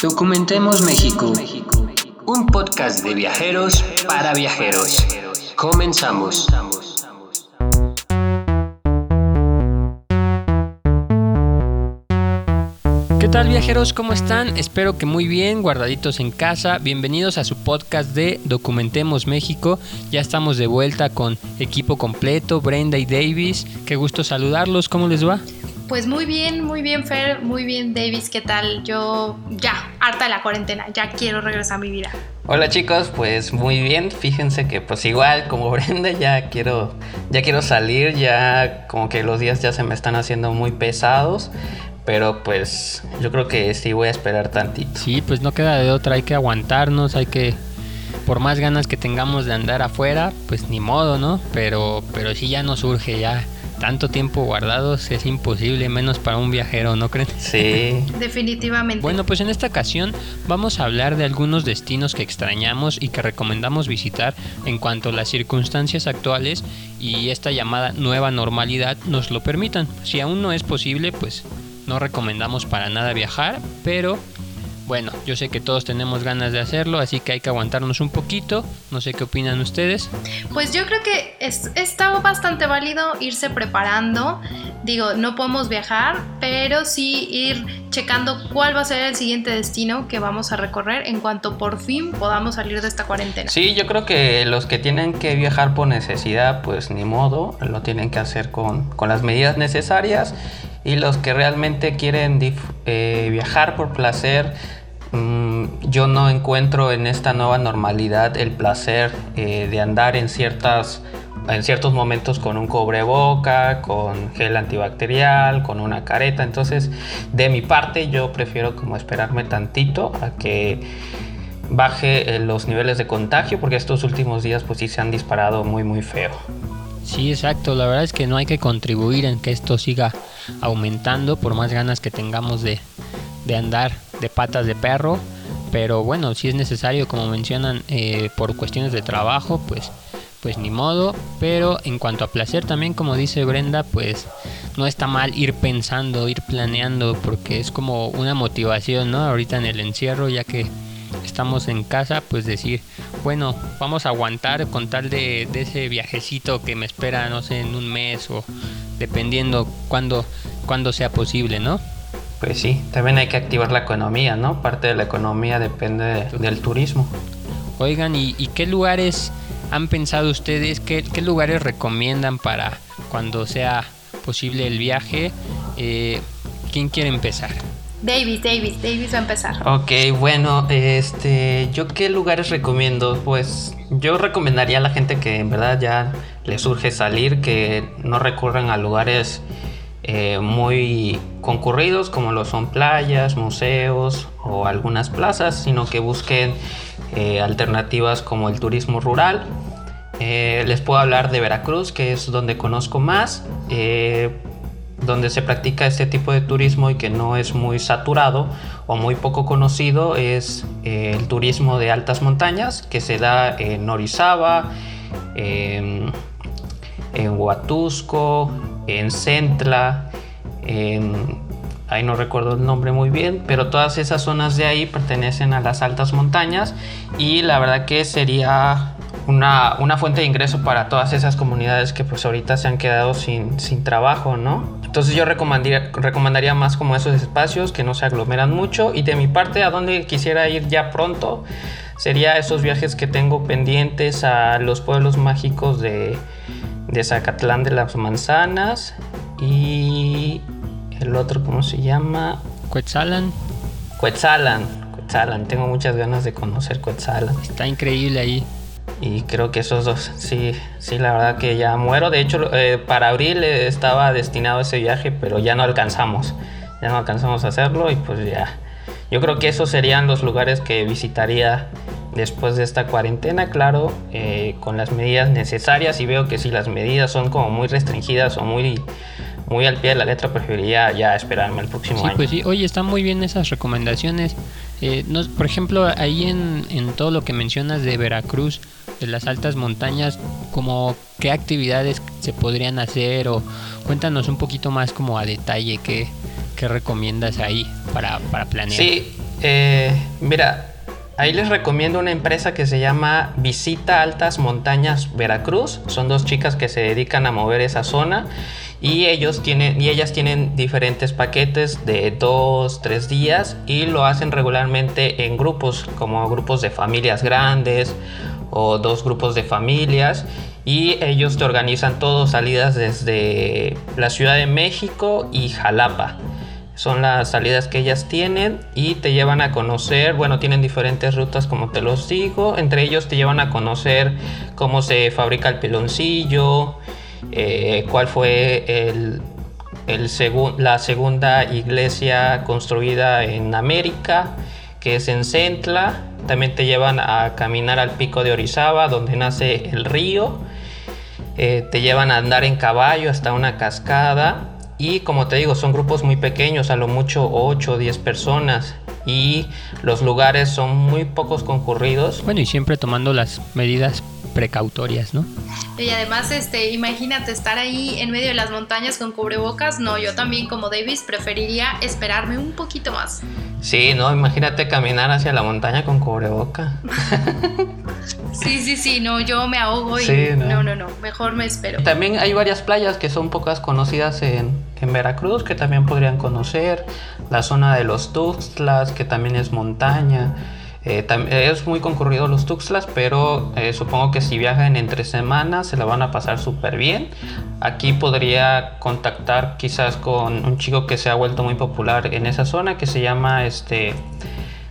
Documentemos México, un podcast de viajeros para viajeros. Comenzamos. ¿Qué tal viajeros? ¿Cómo están? Espero que muy bien, guardaditos en casa. Bienvenidos a su podcast de Documentemos México. Ya estamos de vuelta con equipo completo, Brenda y Davis. Qué gusto saludarlos. ¿Cómo les va? Pues muy bien, muy bien Fer, muy bien Davis, ¿qué tal? Yo ya, harta de la cuarentena, ya quiero regresar a mi vida. Hola chicos, pues muy bien, fíjense que pues igual como Brenda ya quiero, ya quiero salir, ya como que los días ya se me están haciendo muy pesados, pero pues yo creo que sí voy a esperar tantito. Sí, pues no queda de otra, hay que aguantarnos, hay que por más ganas que tengamos de andar afuera, pues ni modo, ¿no? Pero pero sí ya nos urge ya tanto tiempo guardados es imposible, menos para un viajero, ¿no creen? Sí. Definitivamente. Bueno, pues en esta ocasión vamos a hablar de algunos destinos que extrañamos y que recomendamos visitar en cuanto las circunstancias actuales y esta llamada nueva normalidad nos lo permitan. Si aún no es posible, pues no recomendamos para nada viajar, pero bueno, yo sé que todos tenemos ganas de hacerlo, así que hay que aguantarnos un poquito. No sé qué opinan ustedes. Pues yo creo que es, está bastante válido irse preparando. Digo, no podemos viajar, pero sí ir checando cuál va a ser el siguiente destino que vamos a recorrer en cuanto por fin podamos salir de esta cuarentena. Sí, yo creo que los que tienen que viajar por necesidad, pues ni modo, lo tienen que hacer con, con las medidas necesarias. Y los que realmente quieren eh, viajar por placer, Mm, yo no encuentro en esta nueva normalidad el placer eh, de andar en ciertas en ciertos momentos con un cobreboca, con gel antibacterial, con una careta. Entonces, de mi parte, yo prefiero como esperarme tantito a que baje eh, los niveles de contagio, porque estos últimos días pues sí se han disparado muy muy feo. Sí, exacto. La verdad es que no hay que contribuir en que esto siga aumentando por más ganas que tengamos de, de andar de patas de perro. Pero bueno, si es necesario, como mencionan, eh, por cuestiones de trabajo, pues, pues ni modo. Pero en cuanto a placer también, como dice Brenda, pues no está mal ir pensando, ir planeando, porque es como una motivación, ¿no? Ahorita en el encierro, ya que estamos en casa, pues decir, bueno, vamos a aguantar con tal de, de ese viajecito que me espera, no sé, en un mes o dependiendo cuando, cuando sea posible, ¿no? Pues sí, también hay que activar la economía, ¿no? Parte de la economía depende del turismo. Oigan, ¿y, qué lugares han pensado ustedes? ¿Qué, lugares recomiendan para cuando sea posible el viaje? Eh, ¿Quién quiere empezar? Davis, Davis, Davis va a empezar. Ok, bueno, este, ¿yo qué lugares recomiendo? Pues yo recomendaría a la gente que en verdad ya les surge salir, que no recurran a lugares eh, muy concurridos como lo son playas, museos o algunas plazas, sino que busquen eh, alternativas como el turismo rural. Eh, les puedo hablar de Veracruz, que es donde conozco más, donde se practica este tipo de turismo y que no es muy saturado o muy poco conocido, es el turismo de altas montañas, que se da en Orizaba, en Huatusco, en Centla, en, ahí no recuerdo el nombre muy bien, pero todas esas zonas de ahí pertenecen a las altas montañas y la verdad que sería una, una, fuente de ingreso para todas esas comunidades que pues ahorita se han quedado sin, sin trabajo, ¿no? Entonces yo recomendaría, recomendaría más como esos espacios que no se aglomeran mucho y de mi parte a donde quisiera ir ya pronto sería esos viajes que tengo pendientes a los pueblos mágicos de de Zacatlán de las Manzanas y el otro, ¿cómo se llama? Cuetzalan. Cuetzalan, Cuetzalan. Tengo muchas ganas de conocer Cuetzalan. Está increíble ahí. Y creo que esos dos, sí, sí, la verdad que ya muero. De hecho, eh, para abril estaba destinado ese viaje, pero ya no alcanzamos. Ya no alcanzamos a hacerlo y pues ya. Yo creo que esos serían los lugares que visitaría después de esta cuarentena, claro, eh, con las medidas necesarias y veo que si las medidas son como muy restringidas o muy, muy al pie de la letra, preferiría ya esperarme el próximo sí, año. Pues sí, oye, están muy bien esas recomendaciones. Eh, por ejemplo, ahí en, en todo lo que mencionas de Veracruz, de las altas montañas, como qué actividades se podrían hacer o cuéntanos un poquito más como a detalle qué, qué recomiendas ahí para, para planear. Sí, Eh, mira, ahí les recomiendo una empresa que se llama Visita Altas Montañas Veracruz. Son dos chicas que se dedican a mover esa zona y ellos tienen y ellas tienen diferentes paquetes de dos, tres días y lo hacen regularmente en grupos, como grupos de familias grandes o dos grupos de familias y ellos te organizan todo salidas desde la Ciudad de México y Jalapa. Son las salidas que ellas tienen y te llevan a conocer, bueno, tienen diferentes rutas como te los digo, entre ellos te llevan a conocer cómo se fabrica el piloncillo, eh, cuál fue el, la segunda iglesia construida en América, que es en Centla. También te llevan a caminar al pico de Orizaba, donde nace el río. Eh, te llevan a andar en caballo hasta una cascada y como te digo, son grupos muy pequeños, a lo mucho 8 o 10 personas. Y los lugares son muy pocos concurridos. Bueno, y siempre tomando las medidas precautorias, ¿no? Y además, este, imagínate estar ahí en medio de las montañas con cubrebocas. No, yo también como Davis preferiría esperarme un poquito más. Sí, no, imagínate caminar hacia la montaña con cubreboca. sí, sí, sí, no, yo me ahogo y no. no, no, mejor me espero. También hay varias playas que son pocas conocidas en, en Veracruz que también podrían conocer. La zona de los Tuxtlas, que también es montaña. Eh, es muy concurrido los Tuxtlas, pero eh, supongo que si viajan entre semanas se la van a pasar súper bien. Aquí podría contactar quizás con un chico que se ha vuelto muy popular en esa zona que se llama este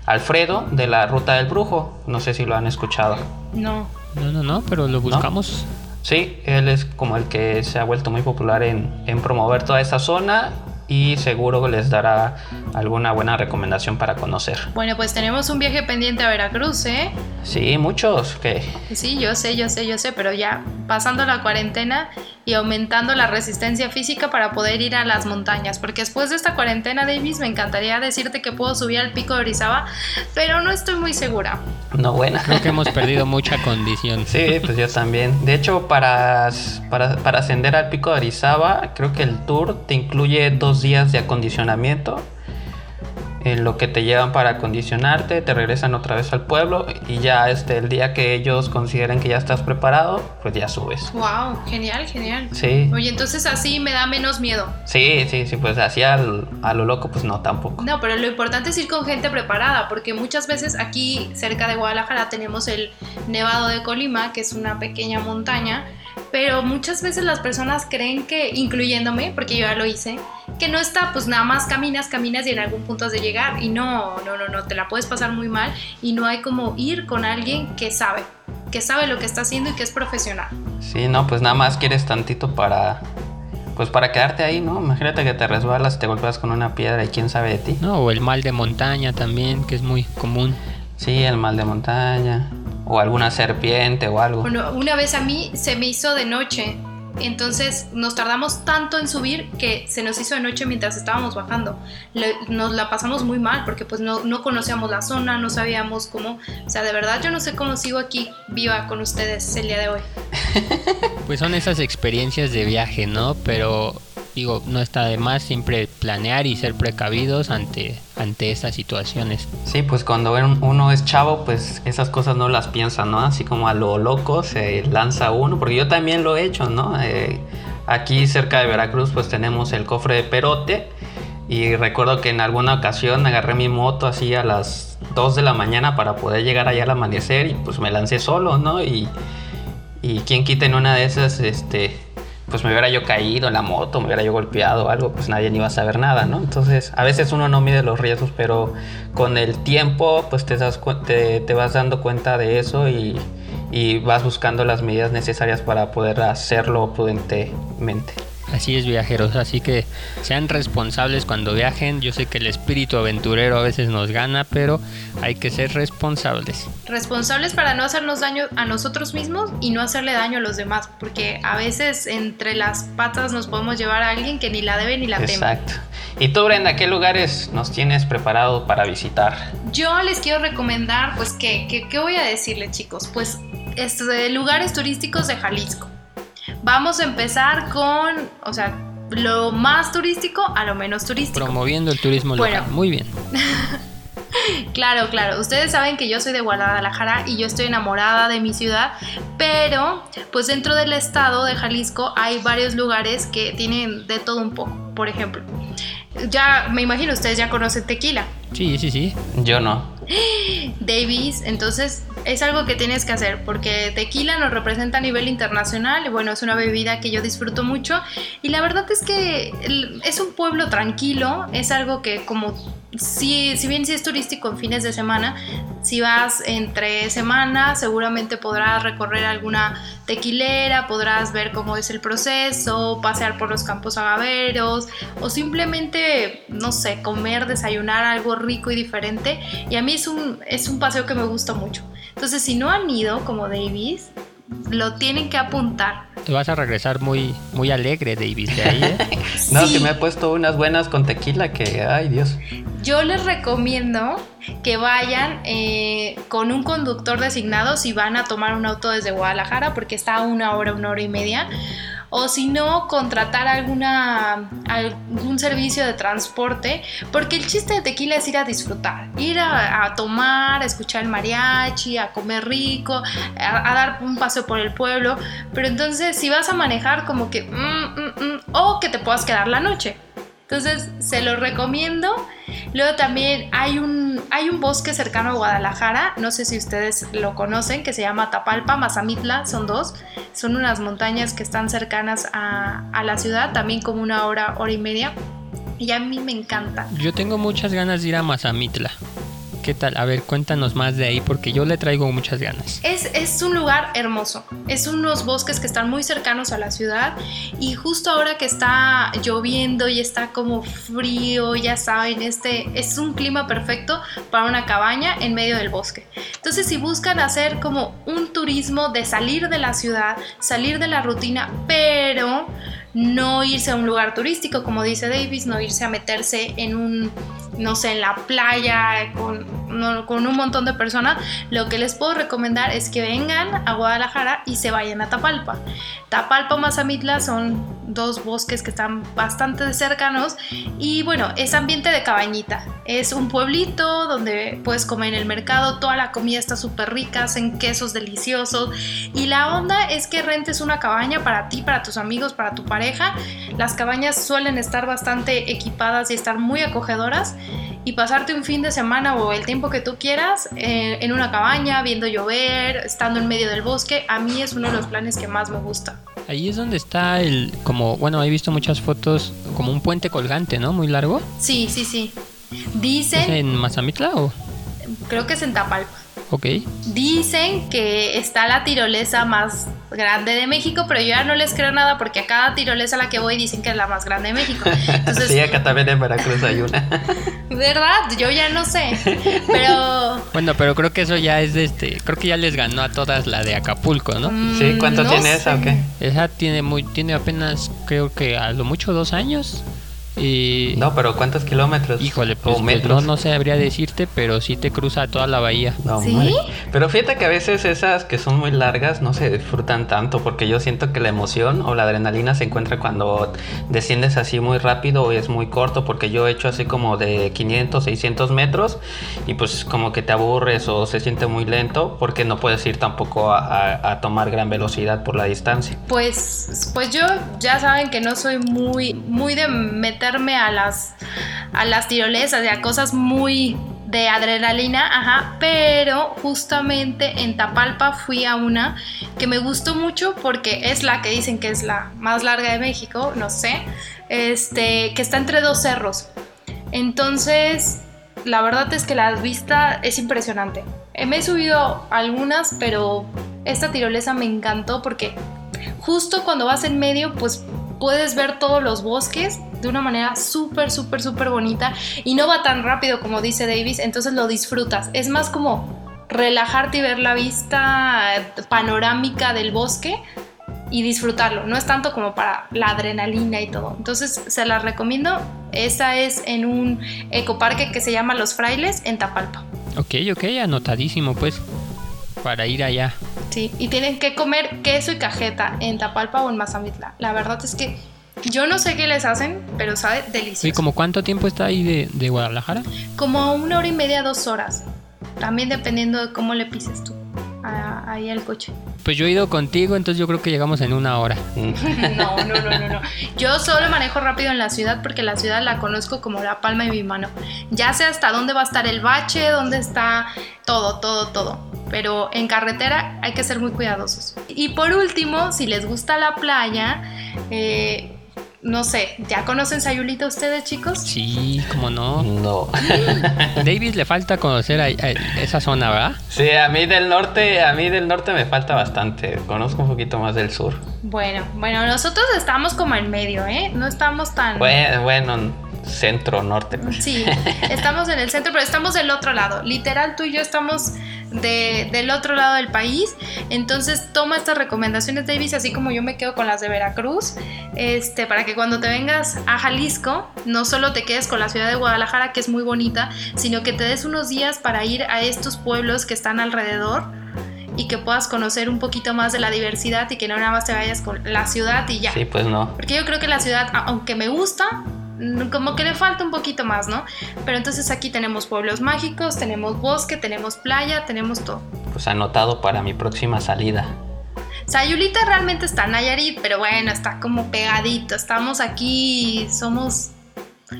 Alfredo de la Ruta del Brujo. No sé si lo han escuchado. No. No, no, no, pero lo buscamos. Sí, él es como el que se ha vuelto muy popular en, en promover toda esa zona y seguro les dará alguna buena recomendación para conocer. Bueno, pues tenemos un viaje pendiente a Veracruz, ¿eh? Sí, muchos, ¿qué? Sí, yo sé, yo sé, yo sé, pero ya pasando la cuarentena y aumentando la resistencia física para poder ir a las montañas, porque después de esta cuarentena, Davis, me encantaría decirte que puedo subir al pico de Orizaba, pero no estoy muy segura. No, buena. Creo que hemos perdido mucha condición. Sí, pues yo también. De hecho, para, para, para ascender al pico de Orizaba, creo que el tour te incluye dos días de acondicionamiento en lo que te llevan para acondicionarte, te regresan otra vez al pueblo y ya este, el día que ellos consideren que ya estás preparado, pues ya subes. Wow, genial, genial. Sí. Oye, entonces así me da menos miedo. Sí, sí, sí, pues así a lo loco, pues no tampoco. No, pero lo importante es ir con gente preparada, porque muchas veces aquí cerca de Guadalajara tenemos el Nevado de Colima, que es una pequeña montaña pero muchas veces las personas creen que, incluyéndome, porque yo ya lo hice, que no está, pues nada más caminas, caminas y en algún punto has de llegar. Y no, no, no, no, te la puedes pasar muy mal y no hay como ir con alguien que sabe, que sabe lo que está haciendo y que es profesional. Sí, no, pues nada más quieres tantito para, pues para quedarte ahí, ¿no? Imagínate que te resbalas y te golpeas con una piedra y quién sabe de ti. No, o el mal de montaña también, que es muy común. Sí, el mal de montaña o alguna serpiente o algo. Bueno, una vez a mí se me hizo de noche, entonces nos tardamos tanto en subir que se nos hizo de noche mientras estábamos bajando. nos la pasamos muy mal porque pues no, no conocíamos la zona, no sabíamos cómo, o sea, de verdad yo no sé cómo sigo aquí viva con ustedes el día de hoy. Pues son esas experiencias de viaje, ¿no? Pero digo, no está de más siempre planear y ser precavidos ante, ante estas situaciones. Sí, pues cuando uno es chavo, pues esas cosas no las piensa, ¿no? Así como a lo loco se lanza uno, porque yo también lo he hecho, ¿no? Eh, aquí cerca de Veracruz, pues tenemos el cofre de Perote. Y recuerdo que en alguna ocasión agarré mi moto así a las 2 de la mañana para poder llegar allá al amanecer y pues me lancé solo, ¿no? Y, y quien quita en una de esas, este, pues me hubiera yo caído en la moto, me hubiera yo golpeado o algo, pues nadie ni iba a saber nada, ¿no? Entonces, a veces uno no mide los riesgos, pero con el tiempo, pues te, das, te, te vas dando cuenta de eso y, y vas buscando las medidas necesarias para poder hacerlo prudentemente. Así es, viajeros. Así que sean responsables cuando viajen. Yo sé que el espíritu aventurero a veces nos gana, pero hay que ser responsables. Responsables para no hacernos daño a nosotros mismos y no hacerle daño a los demás, porque a veces entre las patas nos podemos llevar a alguien que ni la debe ni la teme. Exacto. ¿Y tú, Brenda, qué lugares nos tienes preparado para visitar? Yo les quiero recomendar, pues, ¿qué, qué, voy a decirles, chicos? Pues, este, lugares turísticos de Jalisco. Vamos a empezar con, o sea, lo más turístico a lo menos turístico. Promoviendo el turismo local. Muy bien. Claro, claro. Ustedes saben que yo soy de Guadalajara y yo estoy enamorada de mi ciudad, pero pues dentro del estado de Jalisco hay varios lugares que tienen de todo un poco. Por ejemplo, ya me imagino ustedes ya conocen tequila. Sí, sí, sí. Yo no. Davis, entonces es algo que tienes que hacer porque tequila nos representa a nivel internacional y bueno, es una bebida que yo disfruto mucho y la verdad es que es un pueblo tranquilo, es algo que como si, si bien si es turístico en fines de semana, si vas entre semanas seguramente podrás recorrer alguna tequilera, podrás ver cómo es el proceso, pasear por los campos agaveros o simplemente, no sé, comer, desayunar algo rico y diferente. Y a mí es un, es un paseo que me gusta mucho. Entonces, si no han ido como Davis, lo tienen que apuntar. Te vas a regresar muy, muy alegre, Davis, de ahí, ¿eh? No, que me he puesto unas buenas con tequila que, ay Dios. Yo les recomiendo que vayan eh, con un conductor designado si van a tomar un auto desde Guadalajara, porque está a una hora, una hora y media o si no, contratar alguna, algún servicio de transporte, porque el chiste de tequila es ir a disfrutar, ir a, tomar, a escuchar el mariachi, a comer rico, a, dar un paseo por el pueblo, pero entonces si vas a manejar como que, mm, mm, mm, o que te puedas quedar la noche. Entonces, se lo recomiendo. Luego también hay un, hay un bosque cercano a Guadalajara, no sé si ustedes lo conocen, que se llama Tapalpa, Mazamitla, son dos. Son unas montañas que están cercanas a, a la ciudad, también como una hora, hora y media. Y a mí me encanta. Yo tengo muchas ganas de ir a Mazamitla. ¿Qué tal? A ver, cuéntanos más de ahí porque yo le traigo muchas ganas. Es, es un lugar hermoso. Es unos bosques que están muy cercanos a la ciudad y justo ahora que está lloviendo y está como frío, ya saben, este es un clima perfecto para una cabaña en medio del bosque. Entonces, si buscan hacer como un turismo de salir de la ciudad, salir de la rutina, pero no irse a un lugar turístico, como dice Davis, no irse a meterse en un, no sé, en la playa con, con un montón de personas, lo que les puedo recomendar es que vengan a Guadalajara y se vayan a Tapalpa. Tapalpa, Mazamitla son dos bosques que están bastante cercanos y bueno, es ambiente de cabañita. Es un pueblito donde puedes comer en el mercado, toda la comida está súper rica, hacen quesos deliciosos y la onda es que rentes una cabaña para ti, para tus amigos, para tu pareja. Las cabañas suelen estar bastante equipadas y estar muy acogedoras y pasarte un fin de semana o el tiempo que tú quieras eh, en una cabaña, viendo llover, estando en medio del bosque, a mí es uno de los planes que más me gusta. Ahí es donde está el, como, bueno, he visto muchas fotos, como un puente colgante, ¿no? Muy largo. Sí, sí, sí. Dicen... ¿Es en Mazamitla o...? Creo que es en Tapalpa. Ok. Dicen que está la tirolesa más grande de México, pero yo ya no les creo nada porque a cada tirolesa a la que voy dicen que es la más grande de México. Entonces, sí, acá también en Veracruz hay una. ¿Verdad? Yo ya no sé. Pero. Bueno, pero creo que eso ya es de este. Creo que ya les ganó a todas la de Acapulco, ¿no? Mm, sí, ¿cuánto tiene esa o qué? Esa tiene muy, tiene apenas, creo que a lo mucho dos años. No, pero ¿cuántos kilómetros? Híjole, pues, pues no, no sabría decirte, pero sí te cruza toda la bahía. ¿Sí? Pero fíjate que a veces esas que son muy largas no se disfrutan tanto, porque yo siento que la emoción o la adrenalina se encuentra cuando desciendes así muy rápido o es muy corto, porque yo he hecho así como de 500, 600 metros y pues como que te aburres o se siente muy lento porque no puedes ir tampoco a, a tomar gran velocidad por la distancia. Pues, pues yo ya saben que no soy muy, muy de meter a las, a las tirolesas y a cosas muy de adrenalina, ajá, pero justamente en Tapalpa fui a una que me gustó mucho porque es la que dicen que es la más larga de México, no sé, este, que está entre dos cerros. Entonces, la verdad es que la vista es impresionante. Me he subido algunas, pero esta tirolesa me encantó porque justo cuando vas en medio, pues puedes ver todos los bosques de una manera súper, súper, súper bonita y no va tan rápido como dice Davis, entonces lo disfrutas. Es más como relajarte y ver la vista panorámica del bosque y disfrutarlo. No es tanto como para la adrenalina y todo. Entonces se las recomiendo. Esa es en un ecoparque que se llama Los Frailes en Tapalpa. Ok, ok, anotadísimo pues para ir allá. Sí, y tienen que comer queso y cajeta en Tapalpa o en Mazamitla. La verdad es que Yo no sé qué les hacen, pero sabe delicioso. ¿Y como cuánto tiempo está ahí de, de Guadalajara? Como una hora y media, dos horas. También dependiendo de cómo le pises tú ahí al coche. Pues yo he ido contigo, entonces yo creo que llegamos en una hora. No, no, no, no, no. Yo solo manejo rápido en la ciudad porque la ciudad la conozco como la palma de mi mano. Ya sé hasta dónde va a estar el bache, dónde está todo, todo, todo. Pero en carretera hay que ser muy cuidadosos. Y por último, si les gusta la playa, eh, no sé, ¿ya conocen Sayulita ustedes, chicos? Sí, como no. No. David le falta conocer a- a esa zona, ¿verdad? Sí, a mí del norte, a mí del norte me falta bastante. Conozco un poquito más del sur. Bueno, bueno, nosotros estamos como en medio, ¿eh? No estamos tan... Bueno, bueno, centro, norte. pues. Sí, estamos en el centro, pero estamos del otro lado. Literal, tú y yo estamos de- del otro lado del país. Entonces, toma estas recomendaciones, Davis, así como yo me quedo con las de Veracruz, este, para que cuando te vengas a Jalisco, no solo te quedes con la ciudad de Guadalajara, que es muy bonita, sino que te des unos días para ir a estos pueblos que están alrededor y que puedas conocer un poquito más de la diversidad y que no nada más te vayas con la ciudad y ya. Sí, pues no. Porque yo creo que la ciudad, aunque me gusta, como que le falta un poquito más, ¿no? Pero entonces aquí tenemos pueblos mágicos, tenemos bosque, tenemos playa, tenemos todo. Pues anotado para mi próxima salida. Sayulita realmente está en Nayarit, pero bueno, está como pegadito. Estamos aquí, somos,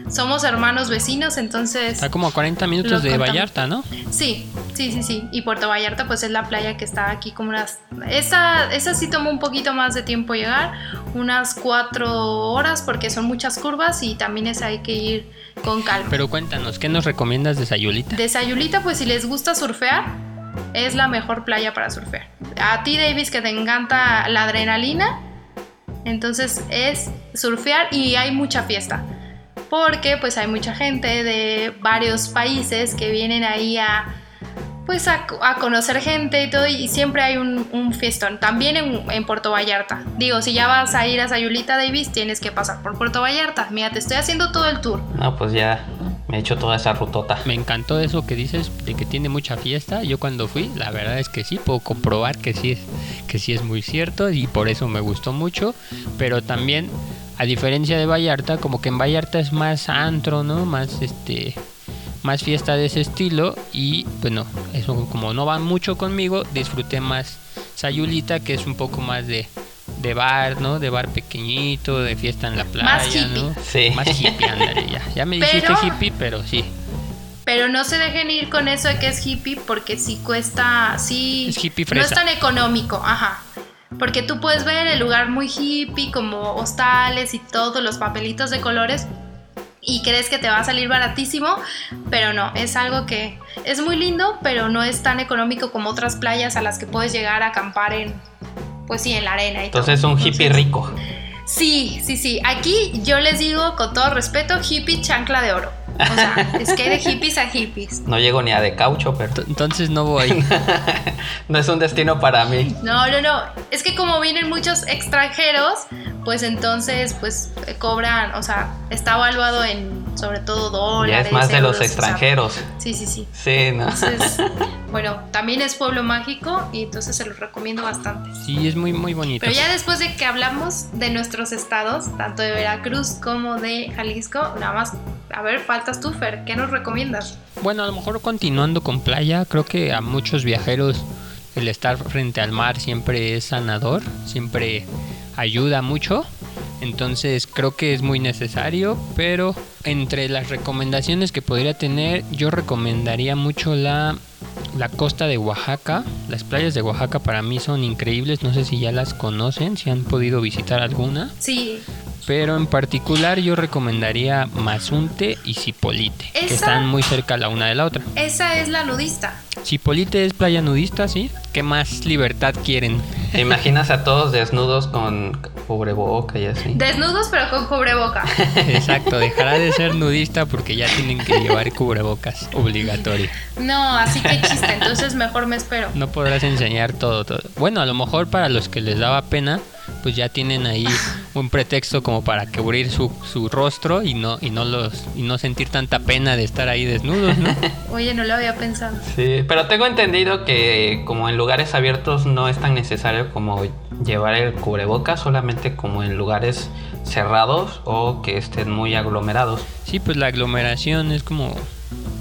somos hermanos vecinos, entonces... Está como a 40 minutos de contamos. Vallarta, ¿no? Sí, sí, sí, sí. Y Puerto Vallarta pues es la playa que está aquí como unas... Esa, esa sí tomó un poquito más de tiempo llegar, unas cuatro horas porque son muchas curvas y también es hay que ir con calma. Pero cuéntanos, ¿qué nos recomiendas de Sayulita? De Sayulita pues si les gusta surfear, es la mejor playa para surfear. A ti Davis que te encanta la adrenalina, entonces es surfear y hay mucha fiesta. Porque pues hay mucha gente de varios países que vienen ahí a pues a, a conocer gente y todo y siempre hay un, un fiestón. También en, en Puerto Vallarta. Digo, si ya vas a ir a Sayulita Davis, tienes que pasar por Puerto Vallarta. Mira, te estoy haciendo todo el tour. No, pues ya me he hecho toda esa rutota. Me encantó eso que dices de que tiene mucha fiesta. Yo cuando fui, la verdad es que sí, puedo comprobar que sí es, que sí es muy cierto y por eso me gustó mucho. Pero también, a diferencia de Vallarta, como que en Vallarta es más antro, ¿no? Más este más fiesta de ese estilo y bueno, eso como no va mucho conmigo, disfruté más Sayulita, que es un poco más de, de bar, ¿no? De bar pequeñito, de fiesta en la playa, Más hippie. ¿no? Sí. Más hippie, ándale, ya. Ya me dijiste Pero- hippie, pero sí. Pero no se dejen ir con eso de que es hippie porque sí cuesta, sí... Es hippie No es fresa. tan económico, ajá. Porque tú puedes ver el lugar muy hippie, como hostales y todos los papelitos de colores, y crees que te va a salir baratísimo, pero no, es algo que es muy lindo, pero no es tan económico como otras playas a las que puedes llegar a acampar en, pues sí, en la arena y todo. Entonces es un hippie Entonces, rico. Sí, sí, sí. Aquí yo les digo con todo respeto, hippie chancla de oro. O sea, es que hay de hippies a hippies. No llego ni a de caucho, pero Ent- Entonces no voy. no es un destino para mí. No, no, no. Es que como vienen muchos extranjeros, pues entonces pues eh, cobran, o sea, está evaluado en sobre todo Ya dólares. es más de los euros, o sea, extranjeros. sí, sí, sí. Sí, ¿no? Entonces, bueno, también es pueblo mágico y entonces se los recomiendo bastante. Sí, es muy, muy bonito. Pero ya después de que hablamos de nuestros estados, tanto de Veracruz como de Jalisco, nada más, a ver, faltas tú, Fer, ¿qué nos recomiendas? Bueno, a lo mejor continuando con playa, creo que a muchos viajeros el estar frente al mar siempre es sanador, siempre ayuda mucho. Entonces creo que es muy necesario, pero entre las recomendaciones que podría tener, yo recomendaría mucho la, la costa de Oaxaca. Las playas de Oaxaca para mí son increíbles, no sé si ya las conocen, si han podido visitar alguna. Sí, Pero en particular yo recomendaría Mazunte y Cipolite, que están muy cerca la una de la otra. esa es la nudista. Cipolite es playa nudista, ¿sí? ¿Qué más libertad quieren? ¿Te imaginas a todos desnudos con cubreboca y así? Desnudos pero con cubreboca. Exacto, dejará de ser nudista porque ya tienen que llevar cubrebocas obligatorio. No, así que chiste, entonces mejor me espero. No podrás enseñar todo, todo. Bueno, a lo mejor para los que les daba pena, pues ya tienen ahí un pretexto como para cubrir su, su rostro y no y no los y no sentir tanta pena de estar ahí desnudos, ¿no? Oye, no lo había pensado. Sí, pero tengo entendido que como en lugares abiertos no es tan necesario como llevar el cubreboca solamente como en lugares cerrados o que estén muy aglomerados. Sí, pues la aglomeración es como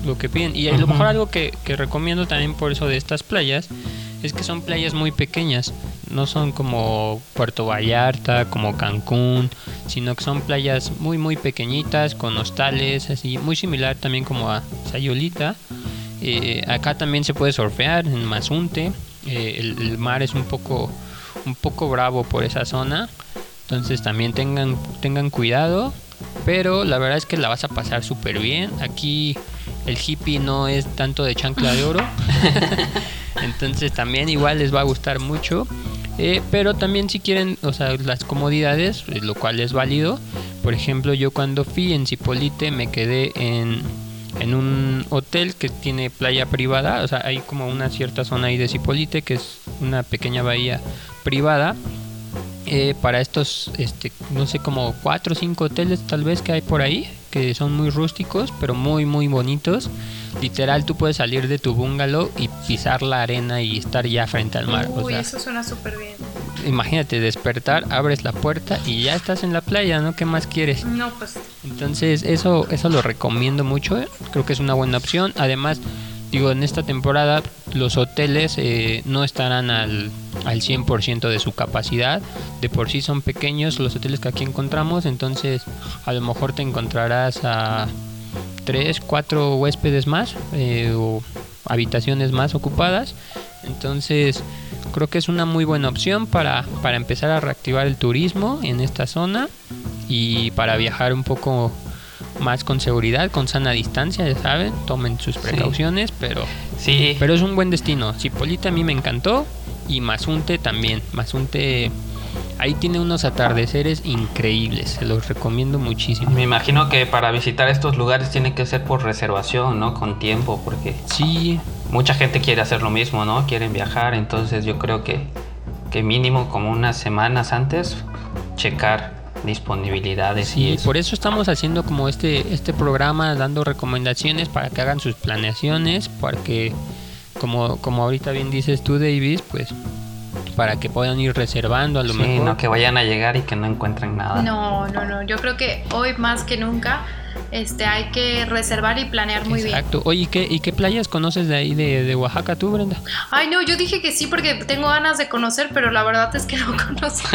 lo que piden. Y a lo mejor algo que, que recomiendo también por eso de estas playas es que son playas muy pequeñas. No son como Puerto Vallarta, como Cancún, sino que son playas muy muy pequeñitas, con hostales, así, muy similar también como a Sayolita. Eh, acá también se puede surfear en Mazunte. Eh, el, el mar es un poco, un poco bravo por esa zona. Entonces también tengan, tengan cuidado. Pero la verdad es que la vas a pasar súper bien. Aquí el hippie no es tanto de chancla de oro. Entonces también igual les va a gustar mucho. Eh, pero también si quieren, o sea, las comodidades, eh, lo cual es válido. Por ejemplo, yo cuando fui en Cipolite me quedé en, en un hotel que tiene playa privada. O sea, hay como una cierta zona ahí de Cipolite que es una pequeña bahía privada. Eh, para estos, este, no sé, como cuatro o cinco hoteles tal vez que hay por ahí, que son muy rústicos, pero muy, muy bonitos. Literal, tú puedes salir de tu bungalow y pisar la arena y estar ya frente al mar. Uy, o sea, eso suena súper bien. imagínate despertar, abres la puerta y ya estás en la playa, ¿no? ¿Qué más quieres? No, pues Entonces, eso, eso lo recomiendo mucho. ¿eh? Creo que es una buena opción. Además, digo, en esta temporada los hoteles eh, no estarán al, al 100% de su capacidad. De por sí son pequeños los hoteles que aquí encontramos. Entonces, a lo mejor te encontrarás a 3, 4 huéspedes más eh, o habitaciones más ocupadas. Entonces, creo que es una muy buena opción para, para empezar a reactivar el turismo en esta zona y para viajar un poco más con seguridad, con sana distancia, ya saben, tomen sus precauciones, pero, Sí, pero es un buen destino. Cipolita a mí me encantó y Mazunte también. Mazunte ahí tiene unos atardeceres increíbles, se los recomiendo muchísimo. me imagino que para visitar estos lugares tiene que ser por reservación, ¿no? Con tiempo, porque Sí, mucha gente quiere hacer lo mismo, ¿no? Quieren viajar, entonces yo creo que, que mínimo como unas semanas antes checar disponibilidades y Sí, eso. por eso estamos haciendo como este, este programa, dando recomendaciones para que hagan sus planeaciones, porque como, como ahorita bien dices tú, Davis, pues para que puedan ir reservando a lo Sí, mejor. no que vayan a llegar y que no encuentren nada. no, no, no. Yo creo que hoy más que nunca este, hay que reservar y planear muy bien. Exacto. Oye, ¿y qué, ¿y qué playas conoces de ahí de, de Oaxaca tú, Brenda? Ay, no, yo dije que sí porque tengo ganas de conocer, pero la verdad es que no conozco.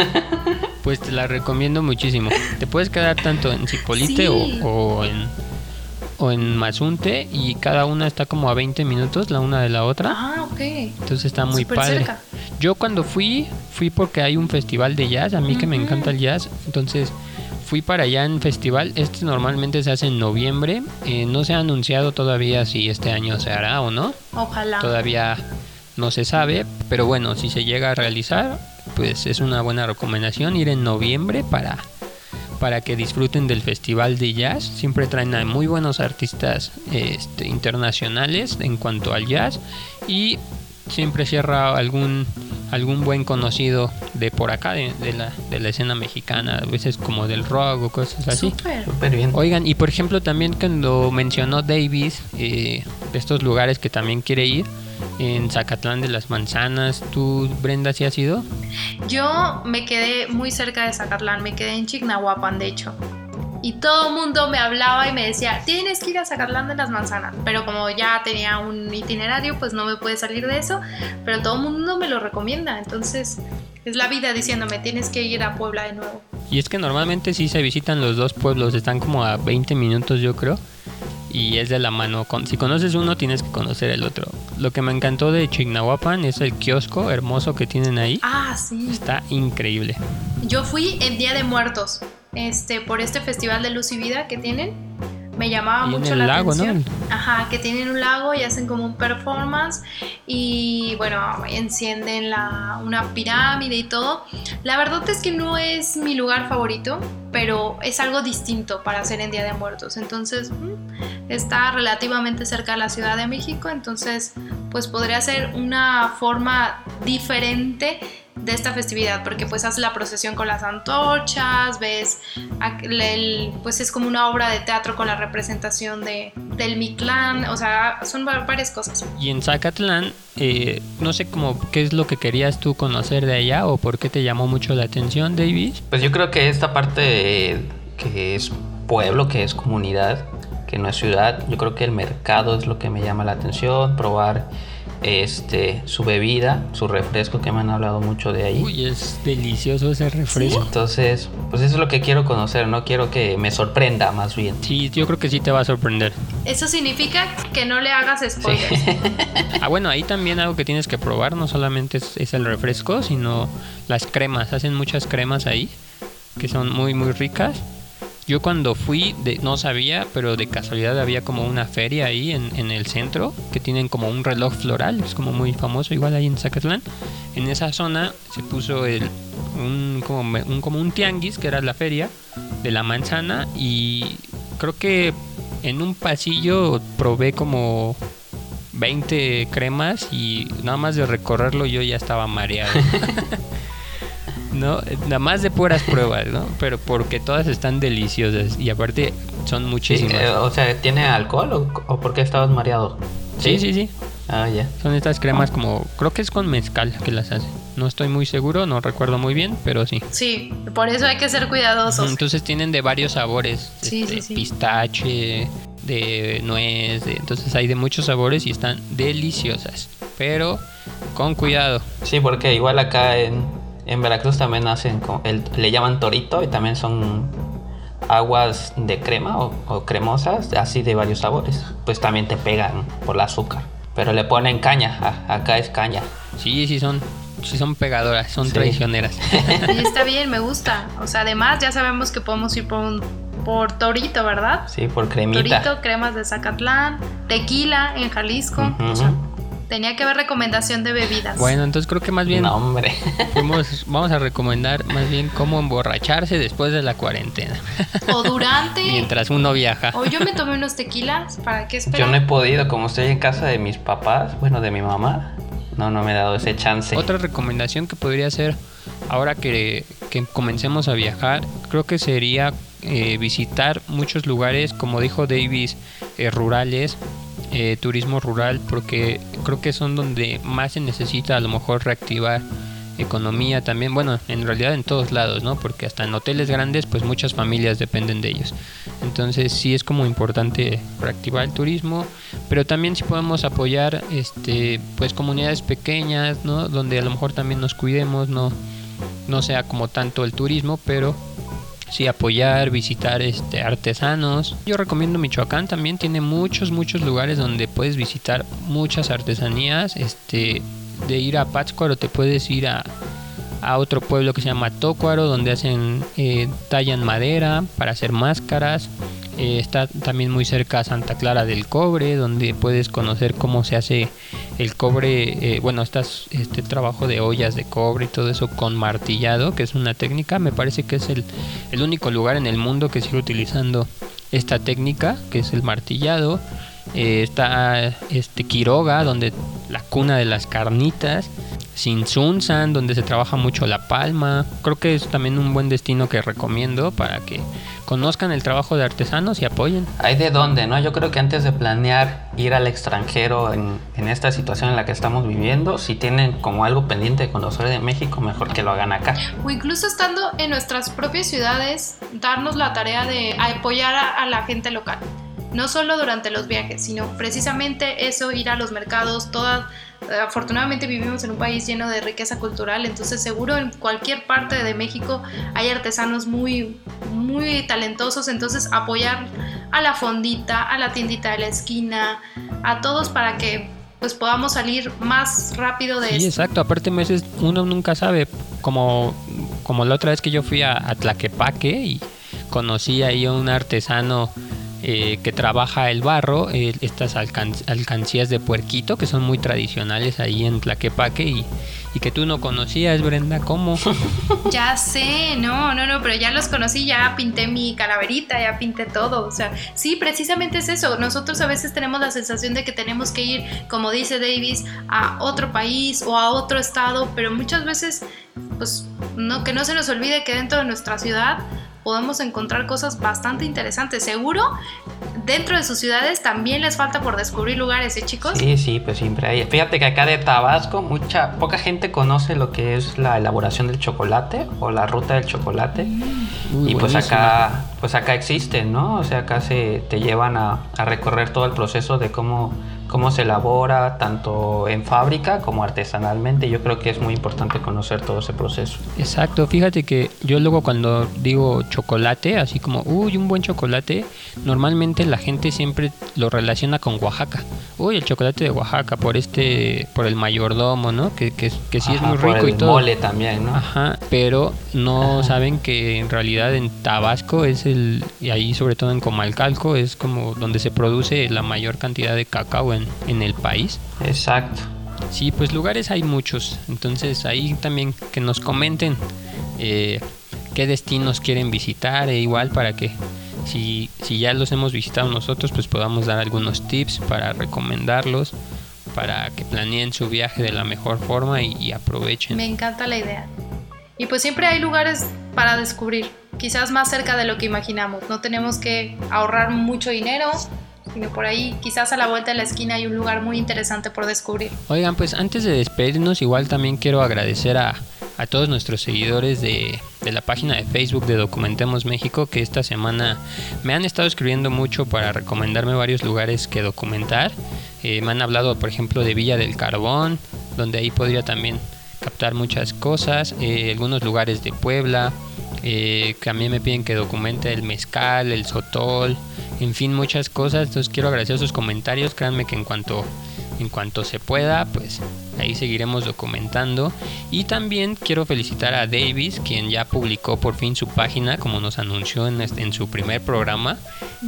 Pues te la recomiendo muchísimo. Te puedes quedar tanto en Cipolite Sí. o, o en o en Mazunte y cada una está como a 20 minutos la una de la otra. Ah, ok. Entonces está muy Súper padre. cerca. Yo cuando fui, fui porque hay un festival de jazz, a mí que me encanta el jazz, entonces fui para allá en festival. Este normalmente se hace en noviembre, eh, no se ha anunciado todavía si este año se hará o no, Ojalá. todavía no se sabe, pero bueno, si se llega a realizar, pues es una buena recomendación ir en noviembre para para que disfruten del festival de jazz. Siempre traen a muy buenos artistas este, internacionales en cuanto al jazz y siempre cierra algún algún buen conocido de por acá de, de la, de la escena mexicana, a veces como del rock o cosas así. Súper. Súper bien. Oigan, y por ejemplo también cuando mencionó Davis eh, de estos lugares que también quiere ir, en Zacatlán de las Manzanas, ¿tú Brenda sí has ido? Yo me quedé muy cerca de Zacatlán, me quedé en Chignahuapan, de hecho. Y todo el mundo me hablaba y me decía, tienes que ir a Zacatlán de las Manzanas. Pero como ya tenía un itinerario, pues no me puede salir de eso. Pero todo el mundo me lo recomienda. Entonces es la vida diciéndome, tienes que ir a Puebla de nuevo. Y es que normalmente sí se visitan los dos pueblos, están como a 20 minutos yo creo. Y es de la mano. Si conoces uno, tienes que conocer el otro. Lo que me encantó de Chignahuapan es el kiosco hermoso que tienen ahí. Ah, sí. Está increíble. Yo fui en Día de Muertos, este, por este festival de luz y vida que tienen. Me llamaba Y en mucho el la lago, ¿no? atención. Ajá, que tienen un lago y hacen como un performance y bueno, encienden la, una pirámide y todo. La verdad es que no es mi lugar favorito, pero es algo distinto para hacer en Día de Muertos. Entonces, mm, está relativamente cerca de la Ciudad de México, entonces pues podría ser una forma diferente de esta festividad porque pues haces la procesión con las antorchas, ves el- pues es como una obra de teatro con la representación de, del Mictlán, o sea, son va- varias cosas. Y en Zacatlán, eh, no sé cómo qué es lo que querías tú conocer de allá o por qué te llamó mucho la atención, David. Pues yo creo que esta parte eh, que es pueblo, que es comunidad, que no es ciudad, yo creo que el mercado es lo que me llama la atención, probar este su bebida, su refresco que me han hablado mucho de ahí. Uy, es delicioso ese refresco. Entonces, pues eso es lo que quiero conocer, no quiero que me sorprenda más bien. Sí, yo creo que sí te va a sorprender. Eso significa que no le hagas spoilers. Ah, bueno, ahí también algo que tienes que probar, no solamente es, es el refresco, sino las cremas. Hacen muchas cremas ahí, que son muy, muy ricas. Yo cuando fui, de- no sabía, pero de casualidad había como una feria ahí en, el centro, que tienen como un reloj floral, es como muy famoso, igual ahí en Zacatlán. En esa zona se puso un, como, un, como un tianguis, que era la feria de la manzana, y creo que en un pasillo probé como 20 cremas y nada más de recorrerlo yo ya estaba mareado. no, nada más de puras pruebas, ¿no? Pero porque todas están deliciosas y aparte son Sí, muchísimas. eh, o sea, ¿tiene alcohol o, o por qué estabas mareado? Sí, sí, sí. Ah, ya. Son estas cremas como creo que es con mezcal que las hacen. No estoy muy seguro, no recuerdo muy bien, pero sí. Sí, por eso hay que ser cuidadosos. Entonces tienen de varios sabores, Sí, este, sí, sí. pistache, de nuez, de- entonces hay de muchos sabores y están deliciosas, pero con cuidado. Sí, porque igual acá en, en Veracruz también hacen, el, le llaman torito y también son aguas de crema o, o cremosas, así de varios sabores. Pues también te pegan por el azúcar. Pero le ponen caña, a- acá es caña. Sí, sí son, sí son pegadoras, son Sí. traicioneras. Y está bien, me gusta. O sea, además ya sabemos que podemos ir por un por Torito, ¿verdad? Sí, por cremita. Torito, cremas de Zacatlán, tequila en Jalisco. Ujú. O sea, tenía que haber recomendación de bebidas. bueno, entonces creo que más bien No, hombre. fuimos- vamos a recomendar más bien cómo emborracharse después de la cuarentena, O durante. mientras uno viaja. O yo me tomé unos tequilas. ¿Para qué Yo esperar? no he podido, como estoy en casa de mis papás, bueno, de mi mamá, no, no me he dado ese chance. Otra recomendación que podría ser ahora que, que comencemos a viajar, creo que sería eh, visitar muchos lugares, como dijo Davis, eh, rurales, eh, turismo rural, porque creo que son donde más se necesita a lo mejor reactivar economía también, bueno, en realidad en todos lados, ¿no? Porque hasta en hoteles grandes, pues muchas familias dependen de ellos. Entonces sí es como importante reactivar el turismo, pero también si podemos apoyar, este, pues comunidades pequeñas, ¿no? Donde a lo mejor también nos cuidemos, no, no sea como tanto el turismo, pero sí apoyar, visitar este artesanos. Yo recomiendo Michoacán también tiene muchos muchos lugares donde puedes visitar muchas artesanías, este de ir a Pátzcuaro te puedes ir a, a otro pueblo que se llama Tócuaro donde hacen eh, tallan madera para hacer máscaras. Eh, está también muy cerca Santa Clara del Cobre, donde puedes conocer cómo se hace el cobre, eh, bueno, estás, este trabajo de ollas de cobre y todo eso con martillado, que es una técnica, me parece que es el, el único lugar en el mundo que sigue utilizando esta técnica, que es el martillado. Eh, está este Quiroga, donde la cuna de las carnitas. Sinsunzan, donde se trabaja mucho la palma. Creo que es también un buen destino que recomiendo para que conozcan el trabajo de artesanos y apoyen. Hay de dónde, ¿no? Yo creo que antes de planear ir al extranjero en, en esta situación en la que estamos viviendo, si tienen como algo pendiente de conocer de México, mejor que lo hagan acá. O incluso estando en nuestras propias ciudades, darnos la tarea de apoyar a, a la gente local. No solo durante los viajes, sino precisamente eso, ir a los mercados, todas... Afortunadamente vivimos en un país lleno de riqueza cultural, entonces seguro en cualquier parte de México hay artesanos muy, muy talentosos, entonces apoyar a la fondita, a la tiendita de la esquina, a todos para que pues podamos salir más rápido de Sí, esto. exacto. Aparte, a veces uno nunca sabe. Como, como la otra vez que yo fui a, a Tlaquepaque y conocí ahí a un artesano eh, que trabaja el barro, eh, estas alcan- alcancías de puerquito que son muy tradicionales ahí en Tlaquepaque y, y que tú no conocías, Brenda. ¿Cómo? Ya sé, no, no, no, pero ya los conocí, ya pinté mi calaverita, ya pinté todo. O sea, sí, precisamente es eso. Nosotros a veces tenemos la sensación de que tenemos que ir, como dice Davis, a otro país o a otro estado, pero muchas veces, pues, no, que no se nos olvide que dentro de nuestra ciudad podemos encontrar cosas bastante interesantes. Seguro, dentro de sus ciudades también les falta por descubrir lugares, ¿eh, chicos? Sí, sí, pues siempre hay. Fíjate que acá de Tabasco, mucha, poca gente conoce lo que es la elaboración del chocolate o la ruta del chocolate. Uy, y pues acá, pues acá existen, ¿no? O sea, acá se te llevan a, a recorrer todo el proceso de cómo, cómo se elabora, tanto en fábrica como artesanalmente. Yo creo que es muy importante conocer todo ese proceso. Exacto, fíjate que yo luego cuando digo chocolate, así como, uy, un buen chocolate, normalmente la gente siempre lo relaciona con Oaxaca. Uy, el chocolate de Oaxaca por este, por el mayordomo, ¿no? Que, que, que sí es muy por rico y el todo. mole también, ¿no? Ajá, pero no Ajá. saben que en realidad en Tabasco es el, y ahí sobre todo en Comalcalco, es como donde se produce la mayor cantidad de cacao en, en el país. Exacto. Sí, pues lugares hay muchos. Entonces ahí también que nos comenten eh, qué destinos quieren visitar e igual para que si, si ya los hemos visitado nosotros pues podamos dar algunos tips para recomendarlos para que planeen su viaje de la mejor forma y, y aprovechen. Me encanta la idea. Y pues siempre hay lugares para descubrir, quizás más cerca de lo que imaginamos. No tenemos que ahorrar mucho dinero, por ahí, quizás a la vuelta de la esquina hay un lugar muy interesante por descubrir. Oigan, pues antes de despedirnos, igual también quiero agradecer a, a todos nuestros seguidores de, de la página de Facebook de Documentemos México, que esta semana me han estado escribiendo mucho para recomendarme varios lugares que documentar. Eh, me han hablado, por ejemplo, de Villa del Carbón, donde ahí podría también captar muchas cosas, eh, algunos lugares de Puebla, eh, también me piden que documente el mezcal, el sotol, en fin, muchas cosas. Entonces quiero agradecer sus comentarios. Créanme que en cuanto, en cuanto se pueda, pues ahí seguiremos documentando. Y también quiero felicitar a Davis, quien ya publicó por fin su página, como nos anunció en, este- en su primer programa.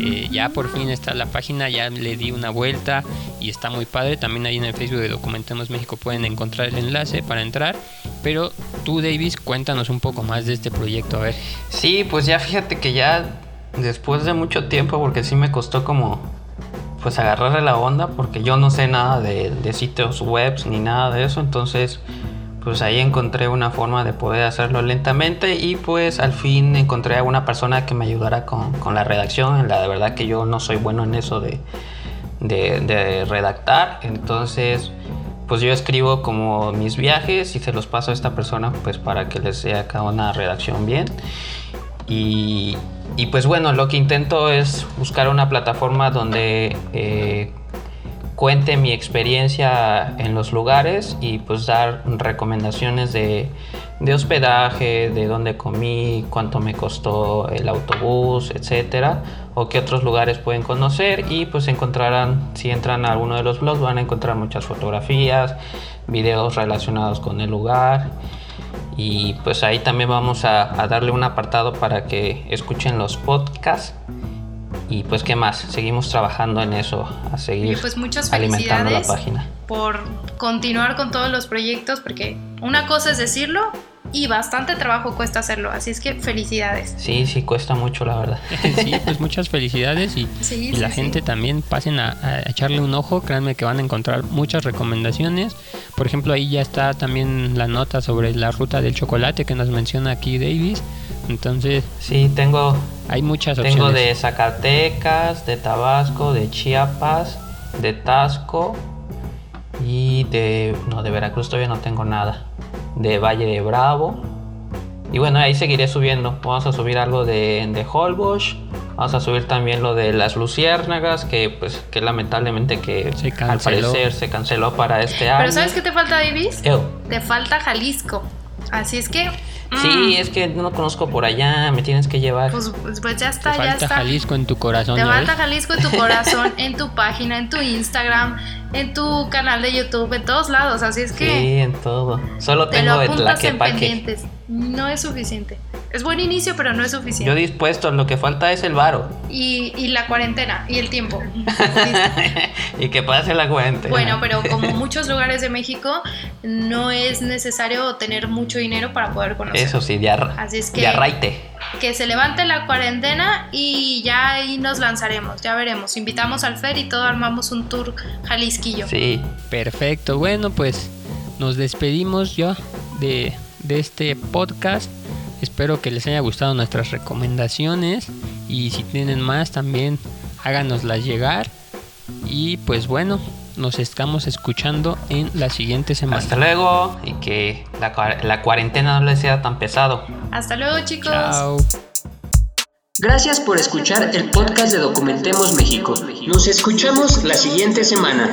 Eh, ya por fin está la página, ya le di una vuelta y está muy padre. También ahí en el Facebook de Documentemos México pueden encontrar el enlace para entrar. Pero tú, Davis, cuéntanos un poco más de este proyecto. A ver, Sí, pues ya fíjate que ya después de mucho tiempo, porque sí me costó como pues agarrarle la onda, porque yo no sé nada de, sitios webs ni nada de eso, entonces pues ahí encontré una forma de poder hacerlo lentamente y pues al fin encontré a una persona que me ayudara con, la redacción, la de verdad que yo no soy bueno en eso de redactar, entonces pues yo escribo como mis viajes y se los paso a esta persona pues para que les sea acá una redacción bien. Y, pues bueno, lo que intento es buscar una plataforma donde eh, cuente mi experiencia en los lugares y pues dar recomendaciones de, de hospedaje, de dónde comí, cuánto me costó el autobús, etcétera, o qué otros lugares pueden conocer. Y pues encontrarán, si entran a alguno de los blogs van a encontrar muchas fotografías, videos relacionados con el lugar y pues ahí también vamos a, a darle un apartado para que escuchen los podcasts y pues qué más, seguimos trabajando en eso, a seguir Y pues muchas alimentando la página. por continuar con todos los proyectos, porque una cosa es decirlo y bastante trabajo cuesta hacerlo, así es que felicidades. Sí, sí, cuesta mucho la verdad. sí, pues muchas felicidades y, Sí, y la sí, gente también pasen a, a echarle un ojo, créanme que van a encontrar muchas recomendaciones. Por ejemplo, ahí ya está también la nota sobre la ruta del chocolate que nos menciona aquí Davis. Entonces, Sí, tengo, hay muchas opciones. tengo de Zacatecas, de Tabasco, de Chiapas, de Tasco y de... No, de Veracruz todavía no tengo nada. De Valle de Bravo. Y bueno, ahí seguiré subiendo. Vamos a subir algo de, de Holbox. Vamos a subir también lo de las luciérnagas, que pues que lamentablemente que Se al canceló. parecer se canceló para este año. Pero ¿sabes qué te falta, Davis? Ew. Te falta Jalisco. Así es que... mm, Sí, es que no conozco por allá, me tienes que llevar. Pues, pues- pues ya Te está, ya falta está. Jalisco en tu corazón. Te ¿ya falta ves? Jalisco en tu corazón, en tu página, en tu Instagram, en tu canal de YouTube, en todos lados. Así es que Sí, en todo. Solo te lo tengo el apuntas en pendientes. No es suficiente. Es buen inicio, pero no es Yo suficiente. dispuesto, lo que falta es el varo. Y, y la cuarentena y el tiempo. y que pase la cuenta. Bueno, pero como muchos lugares de México, no es necesario tener mucho dinero para poder conocer. Eso sí, de, arra- Así es que- de arraite. Que se levante la cuarentena y ya ahí nos lanzaremos, ya veremos. Invitamos al Fer y todo armamos un tour jalisquillo. Sí. Perfecto, bueno, pues nos despedimos ya de, de este podcast. Espero que les haya gustado nuestras recomendaciones y si tienen más también háganoslas llegar. Y pues bueno, nos estamos escuchando en la siguiente semana. Hasta luego y que la, la cuarentena no les sea tan pesado. Hasta luego chicos. Chao. Gracias por escuchar el podcast de Documentemos México. Nos escuchamos la siguiente semana.